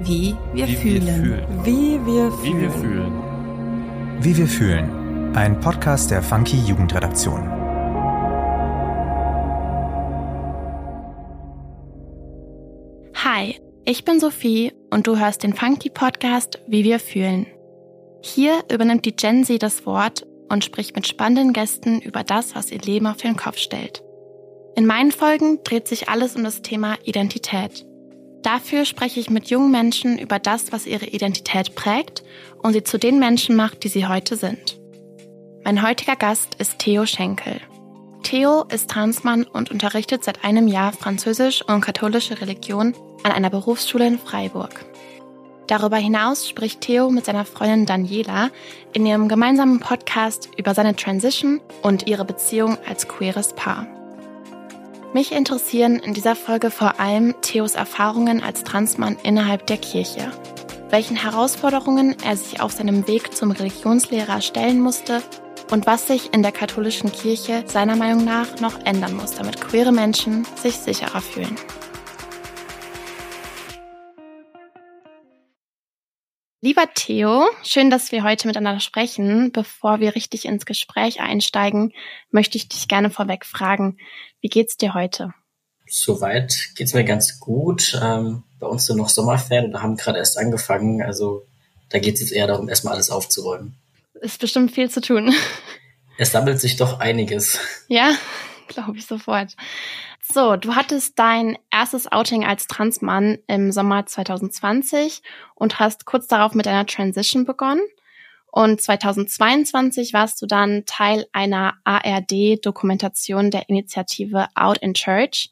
Wie wir Wie fühlen. wir fühlen. Wie wir Wie fühlen. wir fühlen. Wie wir fühlen. Ein Podcast der Funky Jugendredaktion. Hi, ich bin Sophie und du hörst den Funky Podcast Wie wir fühlen. Hier übernimmt die Gen Z das Wort und spricht mit spannenden Gästen über das, was ihr Leben auf den Kopf stellt. In meinen Folgen dreht sich alles um das Thema Identität. Dafür spreche ich mit jungen Menschen über das, was ihre Identität prägt und sie zu den Menschen macht, die sie heute sind. Mein heutiger Gast ist Theo Schenkel. Theo ist Transmann und unterrichtet seit einem Jahr Französisch und katholische Religion an einer Berufsschule in Freiburg. Darüber hinaus spricht Theo mit seiner Freundin Daniela in ihrem gemeinsamen Podcast über seine Transition und ihre Beziehung als queeres Paar. Mich interessieren in dieser Folge vor allem Theos Erfahrungen als Transmann innerhalb der Kirche, welchen Herausforderungen er sich auf seinem Weg zum Religionslehrer stellen musste und was sich in der katholischen Kirche seiner Meinung nach noch ändern muss, damit queere Menschen sich sicherer fühlen. Lieber Theo, schön, dass wir heute miteinander sprechen. Bevor wir richtig ins Gespräch einsteigen, möchte ich dich gerne vorweg fragen, wie geht's dir heute? Soweit geht's mir ganz gut. Ähm, bei uns sind noch Sommerferien und haben gerade erst angefangen. Also da geht es jetzt eher darum, erstmal alles aufzuräumen. Ist bestimmt viel zu tun. Es sammelt sich doch einiges. Ja, glaube ich sofort. So, du hattest dein erstes Outing als Transmann im Sommer 2020 und hast kurz darauf mit deiner Transition begonnen. Und 2022 warst du dann Teil einer ARD-Dokumentation der Initiative Out in Church,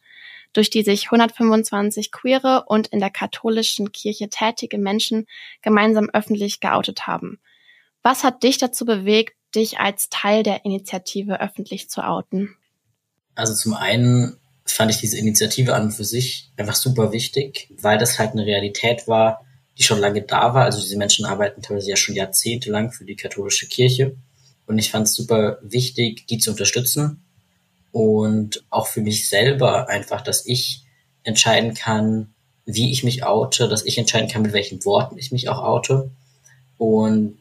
durch die sich 125 queere und in der katholischen Kirche tätige Menschen gemeinsam öffentlich geoutet haben. Was hat dich dazu bewegt, dich als Teil der Initiative öffentlich zu outen? Also zum einen fand ich diese Initiative an und für sich einfach super wichtig, weil das halt eine Realität war, die schon lange da war. Also diese Menschen arbeiten teilweise ja schon jahrzehntelang für die katholische Kirche. Und ich fand es super wichtig, die zu unterstützen. Und auch für mich selber einfach, dass ich entscheiden kann, wie ich mich oute, dass ich entscheiden kann, mit welchen Worten ich mich auch oute. Und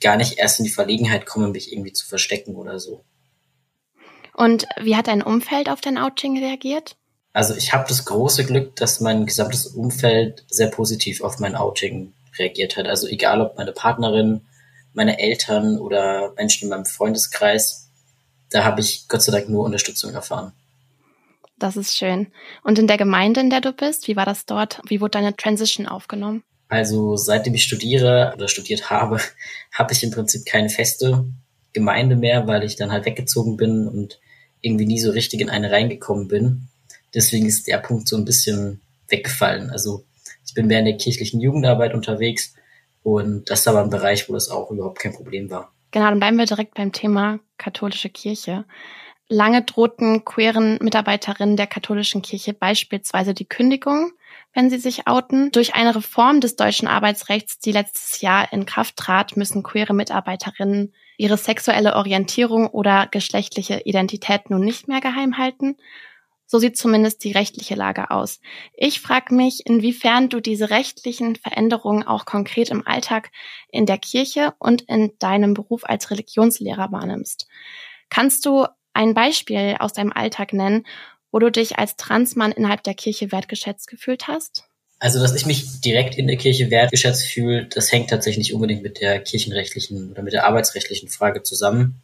gar nicht erst in die Verlegenheit komme, mich irgendwie zu verstecken oder so. Und wie hat dein Umfeld auf dein Outing reagiert? Also ich habe das große Glück, dass mein gesamtes Umfeld sehr positiv auf mein Outing reagiert hat. Also egal ob meine Partnerin, meine Eltern oder Menschen in meinem Freundeskreis, da habe ich Gott sei Dank nur Unterstützung erfahren. Das ist schön. Und in der Gemeinde, in der du bist, wie war das dort? Wie wurde deine Transition aufgenommen? Also seitdem ich studiere oder studiert habe, habe ich im Prinzip keine feste Gemeinde mehr, weil ich dann halt weggezogen bin und irgendwie nie so richtig in eine reingekommen bin. Deswegen ist der Punkt so ein bisschen weggefallen. Also ich bin mehr in der kirchlichen Jugendarbeit unterwegs und das ist aber ein Bereich, wo das auch überhaupt kein Problem war. Genau, dann bleiben wir direkt beim Thema katholische Kirche. Lange drohten queeren Mitarbeiterinnen der katholischen Kirche beispielsweise die Kündigung, wenn sie sich outen. Durch eine Reform des deutschen Arbeitsrechts, die letztes Jahr in Kraft trat, müssen queere Mitarbeiterinnen ihre sexuelle Orientierung oder geschlechtliche Identität nun nicht mehr geheim halten. So sieht zumindest die rechtliche Lage aus. Ich frage mich, inwiefern du diese rechtlichen Veränderungen auch konkret im Alltag in der Kirche und in deinem Beruf als Religionslehrer wahrnimmst. Kannst du ein Beispiel aus deinem Alltag nennen, wo du dich als Transmann innerhalb der Kirche wertgeschätzt gefühlt hast? Also, dass ich mich direkt in der Kirche wertgeschätzt fühle, das hängt tatsächlich nicht unbedingt mit der kirchenrechtlichen oder mit der arbeitsrechtlichen Frage zusammen,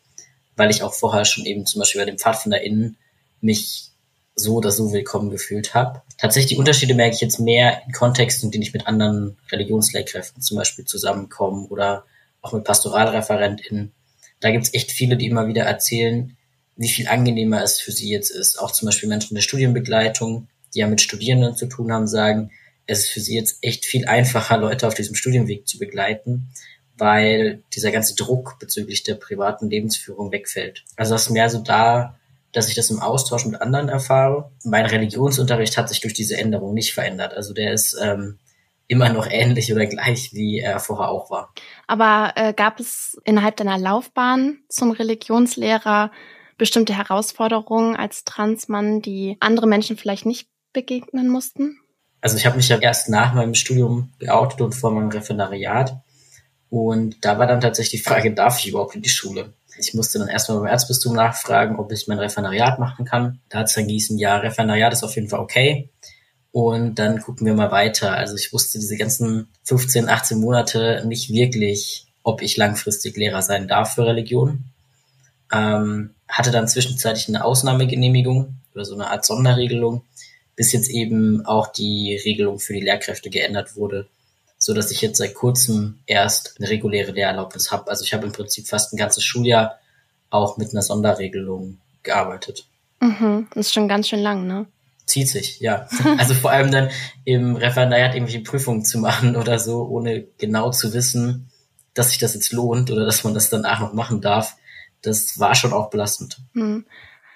weil ich auch vorher schon eben zum Beispiel bei den PfadfinderInnen mich so oder so willkommen gefühlt habe. Tatsächlich die Unterschiede merke ich jetzt mehr in Kontexten, in denen ich mit anderen Religionslehrkräften zum Beispiel zusammenkomme oder auch mit PastoralreferentInnen. Da gibt's echt viele, die immer wieder erzählen, wie viel angenehmer es für sie jetzt ist. Auch zum Beispiel Menschen der Studienbegleitung, die ja mit Studierenden zu tun haben, sagen, es ist für sie jetzt echt viel einfacher, Leute auf diesem Studienweg zu begleiten, weil dieser ganze Druck bezüglich der privaten Lebensführung wegfällt. Also das ist mehr so da, dass ich das im Austausch mit anderen erfahre. Mein Religionsunterricht hat sich durch diese Änderung nicht verändert. Also der ist ähm, immer noch ähnlich oder gleich, wie er vorher auch war. Aber äh, gab es innerhalb deiner Laufbahn zum Religionslehrer bestimmte Herausforderungen als Transmann, die andere Menschen vielleicht nicht begegnen mussten? Also ich habe mich ja erst nach meinem Studium geoutet und vor meinem Referendariat. Und da war dann tatsächlich die Frage, darf ich überhaupt in die Schule? Ich musste dann erstmal beim Erzbistum nachfragen, ob ich mein Referendariat machen kann. Da hat es dann gießen, ja, Referendariat ist auf jeden Fall okay. Und dann gucken wir mal weiter. Also ich wusste diese ganzen 15, 18 Monate nicht wirklich, ob ich langfristig Lehrer sein darf für Religion. Ähm, hatte dann zwischenzeitlich eine Ausnahmegenehmigung oder so eine Art Sonderregelung, bis jetzt eben auch die Regelung für die Lehrkräfte geändert wurde, so dass ich jetzt seit kurzem erst eine reguläre Lehrerlaubnis habe. Also ich habe im Prinzip fast ein ganzes Schuljahr auch mit einer Sonderregelung gearbeitet. Mhm, das ist schon ganz schön lang, ne? Zieht sich, ja. Also vor allem dann im Referendariat irgendwelche Prüfungen zu machen oder so, ohne genau zu wissen, dass sich das jetzt lohnt oder dass man das danach noch machen darf. Das war schon auch belastend. Mhm.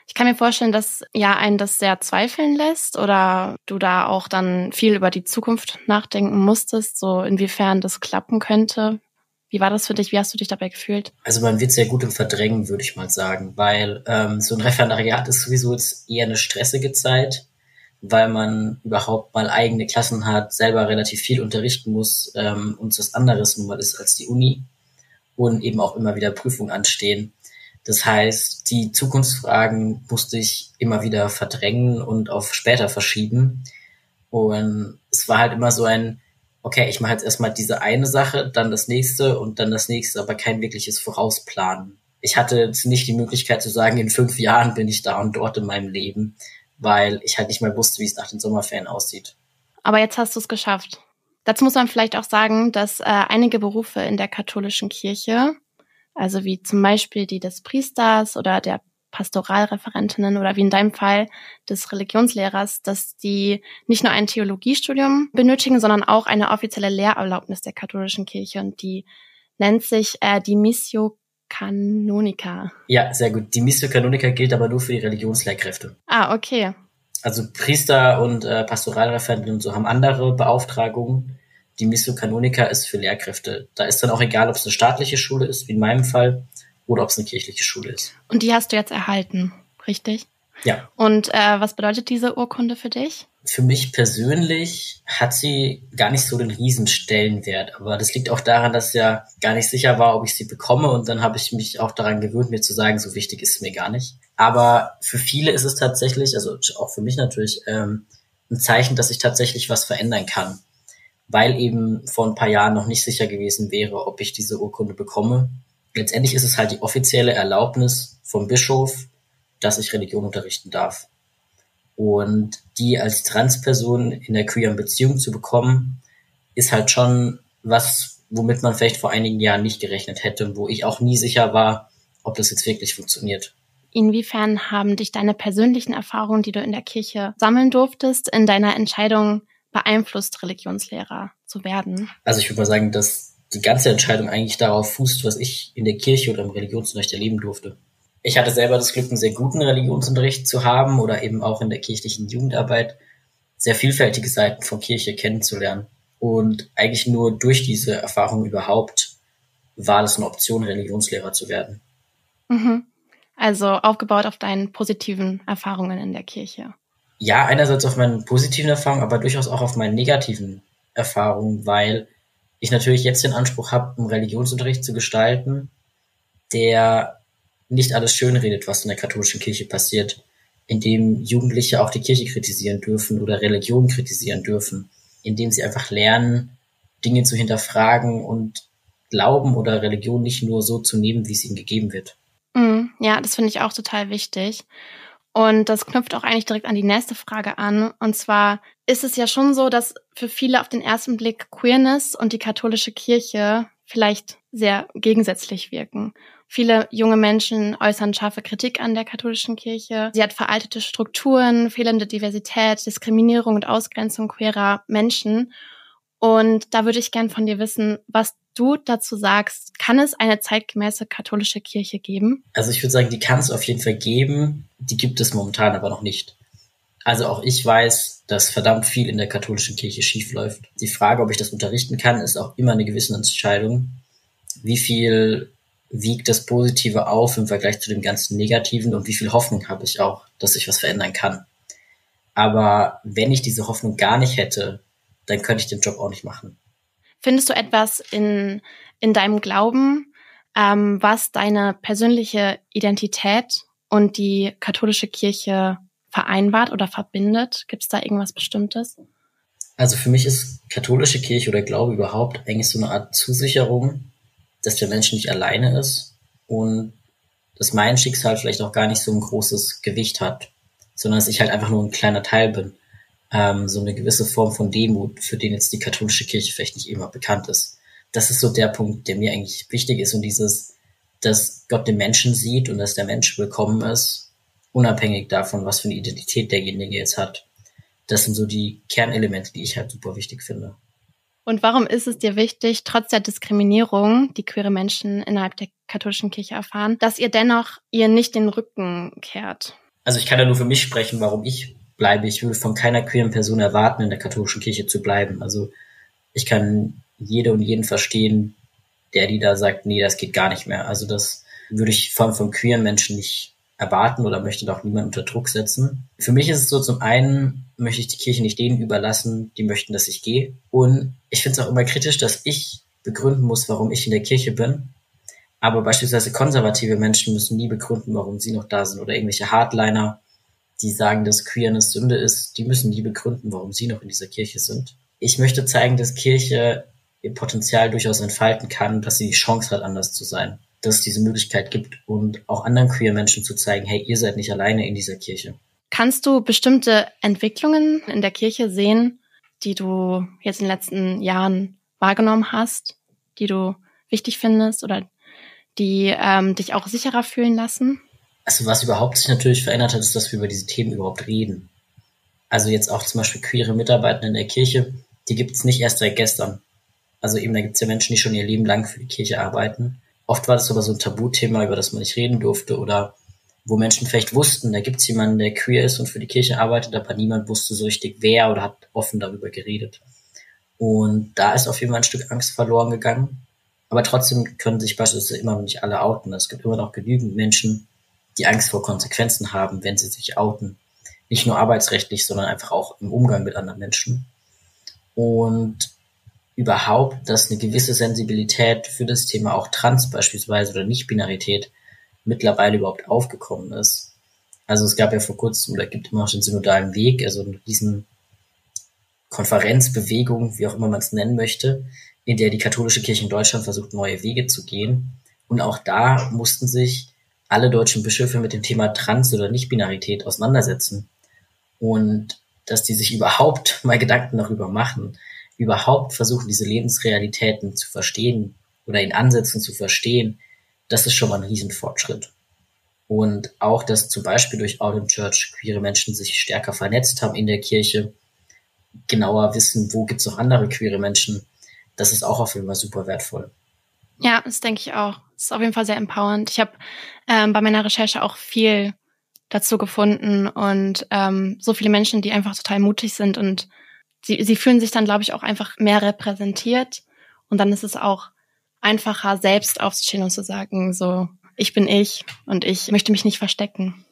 Ich kann mir vorstellen, dass ja einen das sehr zweifeln lässt oder du da auch dann viel über die Zukunft nachdenken musstest, so inwiefern das klappen könnte. Wie war das für dich? Wie hast du dich dabei gefühlt? Also man wird sehr gut im Verdrängen, würde ich mal sagen, weil ähm, so ein Referendariat ist sowieso jetzt eher eine stressige Zeit, weil man überhaupt mal eigene Klassen hat, selber relativ viel unterrichten muss ähm, und was anderes nun mal ist als die Uni und eben auch immer wieder Prüfungen anstehen. Das heißt, die Zukunftsfragen musste ich immer wieder verdrängen und auf später verschieben. Und es war halt immer so ein, okay, ich mache jetzt erstmal diese eine Sache, dann das nächste und dann das nächste, aber kein wirkliches Vorausplanen. Ich hatte nicht die Möglichkeit zu sagen, in fünf Jahren bin ich da und dort in meinem Leben, weil ich halt nicht mal wusste, wie es nach den Sommerferien aussieht. Aber jetzt hast du es geschafft. Dazu muss man vielleicht auch sagen, dass äh, einige Berufe in der katholischen Kirche also wie zum Beispiel die des Priesters oder der Pastoralreferentinnen oder wie in deinem Fall des Religionslehrers, dass die nicht nur ein Theologiestudium benötigen, sondern auch eine offizielle Lehrerlaubnis der katholischen Kirche und die nennt sich äh, die Missio Canonica. Ja, sehr gut. Die Missio Canonica gilt aber nur für die Religionslehrkräfte. Ah, okay. Also Priester und äh, Pastoralreferentinnen und so haben andere Beauftragungen die Missio Canonica ist für Lehrkräfte. Da ist dann auch egal, ob es eine staatliche Schule ist, wie in meinem Fall, oder ob es eine kirchliche Schule ist. Und die hast du jetzt erhalten, richtig? Ja. Und äh, was bedeutet diese Urkunde für dich? Für mich persönlich hat sie gar nicht so den Riesenstellenwert. Aber das liegt auch daran, dass ja gar nicht sicher war, ob ich sie bekomme. Und dann habe ich mich auch daran gewöhnt, mir zu sagen, so wichtig ist es mir gar nicht. Aber für viele ist es tatsächlich, also auch für mich natürlich, ähm, ein Zeichen, dass ich tatsächlich was verändern kann weil eben vor ein paar Jahren noch nicht sicher gewesen wäre, ob ich diese Urkunde bekomme. Letztendlich ist es halt die offizielle Erlaubnis vom Bischof, dass ich Religion unterrichten darf. Und die als Transperson in der queeren Beziehung zu bekommen, ist halt schon was, womit man vielleicht vor einigen Jahren nicht gerechnet hätte und wo ich auch nie sicher war, ob das jetzt wirklich funktioniert. Inwiefern haben dich deine persönlichen Erfahrungen, die du in der Kirche sammeln durftest, in deiner Entscheidung beeinflusst, Religionslehrer zu werden? Also ich würde mal sagen, dass die ganze Entscheidung eigentlich darauf fußt, was ich in der Kirche oder im Religionsunterricht erleben durfte. Ich hatte selber das Glück, einen sehr guten Religionsunterricht zu haben oder eben auch in der kirchlichen Jugendarbeit sehr vielfältige Seiten von Kirche kennenzulernen. Und eigentlich nur durch diese Erfahrung überhaupt war es eine Option, Religionslehrer zu werden. Mhm. Also aufgebaut auf deinen positiven Erfahrungen in der Kirche ja, einerseits auf meinen positiven Erfahrungen, aber durchaus auch auf meinen negativen Erfahrungen, weil ich natürlich jetzt den Anspruch habe, einen Religionsunterricht zu gestalten, der nicht alles schönredet, was in der katholischen Kirche passiert, indem Jugendliche auch die Kirche kritisieren dürfen oder Religion kritisieren dürfen, indem sie einfach lernen, Dinge zu hinterfragen und Glauben oder Religion nicht nur so zu nehmen, wie es ihnen gegeben wird. Mm, ja, das finde ich auch total wichtig. Und das knüpft auch eigentlich direkt an die nächste Frage an. Und zwar ist es ja schon so, dass für viele auf den ersten Blick Queerness und die katholische Kirche vielleicht sehr gegensätzlich wirken. Viele junge Menschen äußern scharfe Kritik an der katholischen Kirche. Sie hat veraltete Strukturen, fehlende Diversität, Diskriminierung und Ausgrenzung queerer Menschen. Und da würde ich gern von dir wissen, was du dazu sagst. Kann es eine zeitgemäße katholische Kirche geben? Also ich würde sagen, die kann es auf jeden Fall geben. Die gibt es momentan aber noch nicht. Also auch ich weiß, dass verdammt viel in der katholischen Kirche schiefläuft. Die Frage, ob ich das unterrichten kann, ist auch immer eine gewisse Entscheidung. Wie viel wiegt das Positive auf im Vergleich zu dem ganzen Negativen und wie viel Hoffnung habe ich auch, dass sich was verändern kann. Aber wenn ich diese Hoffnung gar nicht hätte, dann könnte ich den Job auch nicht machen. Findest du etwas in, in deinem Glauben, ähm, was deine persönliche Identität und die katholische Kirche vereinbart oder verbindet? Gibt es da irgendwas Bestimmtes? Also für mich ist katholische Kirche oder Glaube überhaupt eigentlich so eine Art Zusicherung, dass der Mensch nicht alleine ist und dass mein Schicksal vielleicht auch gar nicht so ein großes Gewicht hat, sondern dass ich halt einfach nur ein kleiner Teil bin. Ähm, so eine gewisse Form von Demut, für den jetzt die katholische Kirche vielleicht nicht immer bekannt ist. Das ist so der Punkt, der mir eigentlich wichtig ist und dieses, dass Gott den Menschen sieht und dass der Mensch willkommen ist, unabhängig davon, was für eine Identität derjenige jetzt hat. Das sind so die Kernelemente, die ich halt super wichtig finde. Und warum ist es dir wichtig, trotz der Diskriminierung, die queere Menschen innerhalb der katholischen Kirche erfahren, dass ihr dennoch ihr nicht den Rücken kehrt? Also ich kann ja nur für mich sprechen, warum ich bleibe. Ich würde von keiner queeren Person erwarten, in der katholischen Kirche zu bleiben. Also ich kann jede und jeden verstehen, der die da sagt, nee, das geht gar nicht mehr. Also das würde ich allem von queeren Menschen nicht erwarten oder möchte doch niemand unter Druck setzen. Für mich ist es so, zum einen möchte ich die Kirche nicht denen überlassen, die möchten, dass ich gehe. Und ich finde es auch immer kritisch, dass ich begründen muss, warum ich in der Kirche bin. Aber beispielsweise konservative Menschen müssen nie begründen, warum sie noch da sind. Oder irgendwelche Hardliner, die sagen, dass Queerness Sünde ist, die müssen nie begründen, warum sie noch in dieser Kirche sind. Ich möchte zeigen, dass Kirche ihr Potenzial durchaus entfalten kann, dass sie die Chance hat, anders zu sein dass es diese Möglichkeit gibt und auch anderen queer Menschen zu zeigen, hey, ihr seid nicht alleine in dieser Kirche. Kannst du bestimmte Entwicklungen in der Kirche sehen, die du jetzt in den letzten Jahren wahrgenommen hast, die du wichtig findest oder die ähm, dich auch sicherer fühlen lassen? Also was überhaupt sich natürlich verändert hat, ist, dass wir über diese Themen überhaupt reden. Also jetzt auch zum Beispiel queere Mitarbeiter in der Kirche, die gibt es nicht erst seit gestern. Also eben, da gibt es ja Menschen, die schon ihr Leben lang für die Kirche arbeiten Oft war das aber so ein Tabuthema, über das man nicht reden durfte oder wo Menschen vielleicht wussten, da gibt's jemanden, der queer ist und für die Kirche arbeitet, aber niemand wusste so richtig wer oder hat offen darüber geredet. Und da ist auf jeden Fall ein Stück Angst verloren gegangen. Aber trotzdem können sich beispielsweise immer noch nicht alle outen. Es gibt immer noch genügend Menschen, die Angst vor Konsequenzen haben, wenn sie sich outen. Nicht nur arbeitsrechtlich, sondern einfach auch im Umgang mit anderen Menschen. Und überhaupt, dass eine gewisse Sensibilität für das Thema auch Trans beispielsweise oder Nicht-Binarität mittlerweile überhaupt aufgekommen ist. Also es gab ja vor kurzem oder gibt immer noch den synodalen Weg, also diesen Konferenzbewegung, wie auch immer man es nennen möchte, in der die katholische Kirche in Deutschland versucht, neue Wege zu gehen. Und auch da mussten sich alle deutschen Bischöfe mit dem Thema Trans- oder Nicht-Binarität auseinandersetzen. Und dass die sich überhaupt mal Gedanken darüber machen, überhaupt versuchen, diese Lebensrealitäten zu verstehen oder in Ansätzen zu verstehen, das ist schon mal ein Riesenfortschritt. Und auch, dass zum Beispiel durch Out Church queere Menschen sich stärker vernetzt haben in der Kirche, genauer wissen, wo gibt's noch andere queere Menschen, das ist auch auf jeden Fall super wertvoll. Ja, das denke ich auch. Das ist auf jeden Fall sehr empowernd. Ich habe ähm, bei meiner Recherche auch viel dazu gefunden und ähm, so viele Menschen, die einfach total mutig sind und sie, sie fühlen sich dann, glaube ich, auch einfach mehr repräsentiert. Und dann ist es auch einfacher, selbst aufzustehen und zu sagen, so, ich bin ich und ich möchte mich nicht verstecken.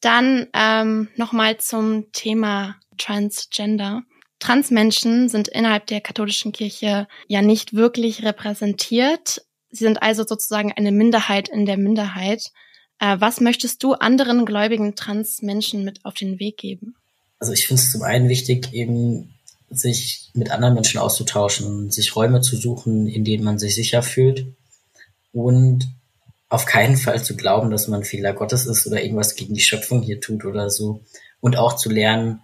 Dann ähm, nochmal zum Thema Transgender. Transmenschen sind innerhalb der katholischen Kirche ja nicht wirklich repräsentiert. Sie sind also sozusagen eine Minderheit in der Minderheit. Äh, was möchtest du anderen gläubigen Transmenschen mit auf den Weg geben? Also ich finde es zum einen wichtig, eben sich mit anderen Menschen auszutauschen, sich Räume zu suchen, in denen man sich sicher fühlt und auf keinen Fall zu glauben, dass man Fehler Gottes ist oder irgendwas gegen die Schöpfung hier tut oder so. Und auch zu lernen,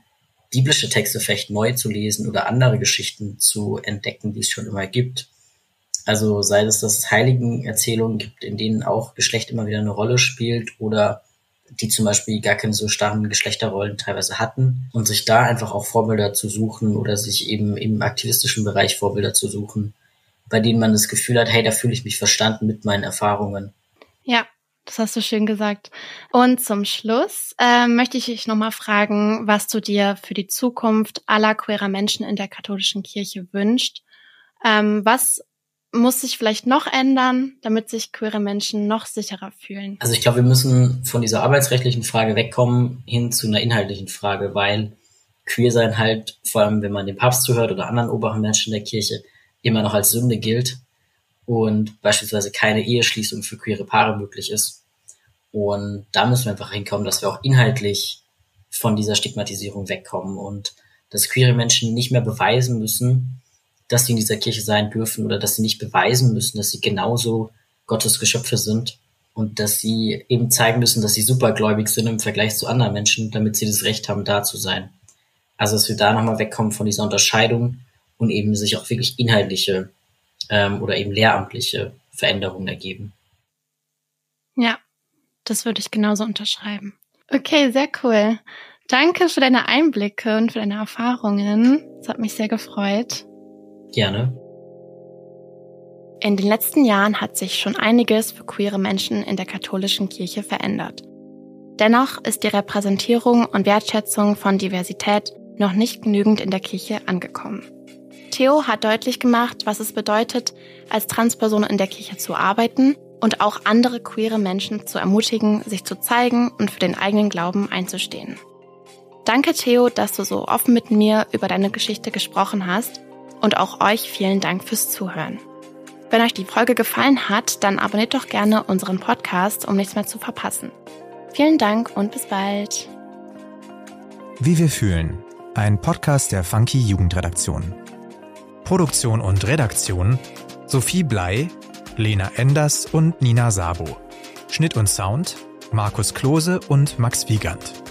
biblische Texte vielleicht neu zu lesen oder andere Geschichten zu entdecken, die es schon immer gibt. Also sei es, dass es Heiligenerzählungen gibt, in denen auch Geschlecht immer wieder eine Rolle spielt oder die zum Beispiel gar keine so starren Geschlechterrollen teilweise hatten und sich da einfach auch Vorbilder zu suchen oder sich eben im aktivistischen Bereich Vorbilder zu suchen, bei denen man das Gefühl hat, hey, da fühle ich mich verstanden mit meinen Erfahrungen. Ja, das hast du schön gesagt. Und zum Schluss äh, möchte ich dich nochmal fragen, was du dir für die Zukunft aller queerer Menschen in der katholischen Kirche wünscht. Ähm, was muss sich vielleicht noch ändern, damit sich queere Menschen noch sicherer fühlen? Also ich glaube, wir müssen von dieser arbeitsrechtlichen Frage wegkommen hin zu einer inhaltlichen Frage, weil queer sein halt, vor allem wenn man dem Papst zuhört oder anderen oberen Menschen der Kirche, immer noch als Sünde gilt und beispielsweise keine Eheschließung für queere Paare möglich ist. Und da müssen wir einfach hinkommen, dass wir auch inhaltlich von dieser Stigmatisierung wegkommen und dass queere Menschen nicht mehr beweisen müssen, dass sie in dieser Kirche sein dürfen oder dass sie nicht beweisen müssen, dass sie genauso Gottes Geschöpfe sind und dass sie eben zeigen müssen, dass sie supergläubig sind im Vergleich zu anderen Menschen, damit sie das Recht haben, da zu sein. Also dass wir da nochmal wegkommen von dieser Unterscheidung und eben sich auch wirklich inhaltliche ähm, oder eben lehramtliche Veränderungen ergeben. Ja, das würde ich genauso unterschreiben. Okay, sehr cool. Danke für deine Einblicke und für deine Erfahrungen. Es hat mich sehr gefreut. Gerne. In den letzten Jahren hat sich schon einiges für queere Menschen in der katholischen Kirche verändert. Dennoch ist die Repräsentierung und Wertschätzung von Diversität noch nicht genügend in der Kirche angekommen. Theo hat deutlich gemacht, was es bedeutet, als Transperson in der Kirche zu arbeiten und auch andere queere Menschen zu ermutigen, sich zu zeigen und für den eigenen Glauben einzustehen. Danke, Theo, dass du so offen mit mir über deine Geschichte gesprochen hast und auch euch vielen Dank fürs Zuhören. Wenn euch die Folge gefallen hat, dann abonniert doch gerne unseren Podcast, um nichts mehr zu verpassen. Vielen Dank und bis bald. Wie wir fühlen. Ein Podcast der Funky Jugendredaktion. Produktion und Redaktion Sophie Blei, Lena Enders und Nina Sabo. Schnitt und Sound Markus Klose und Max Wiegand.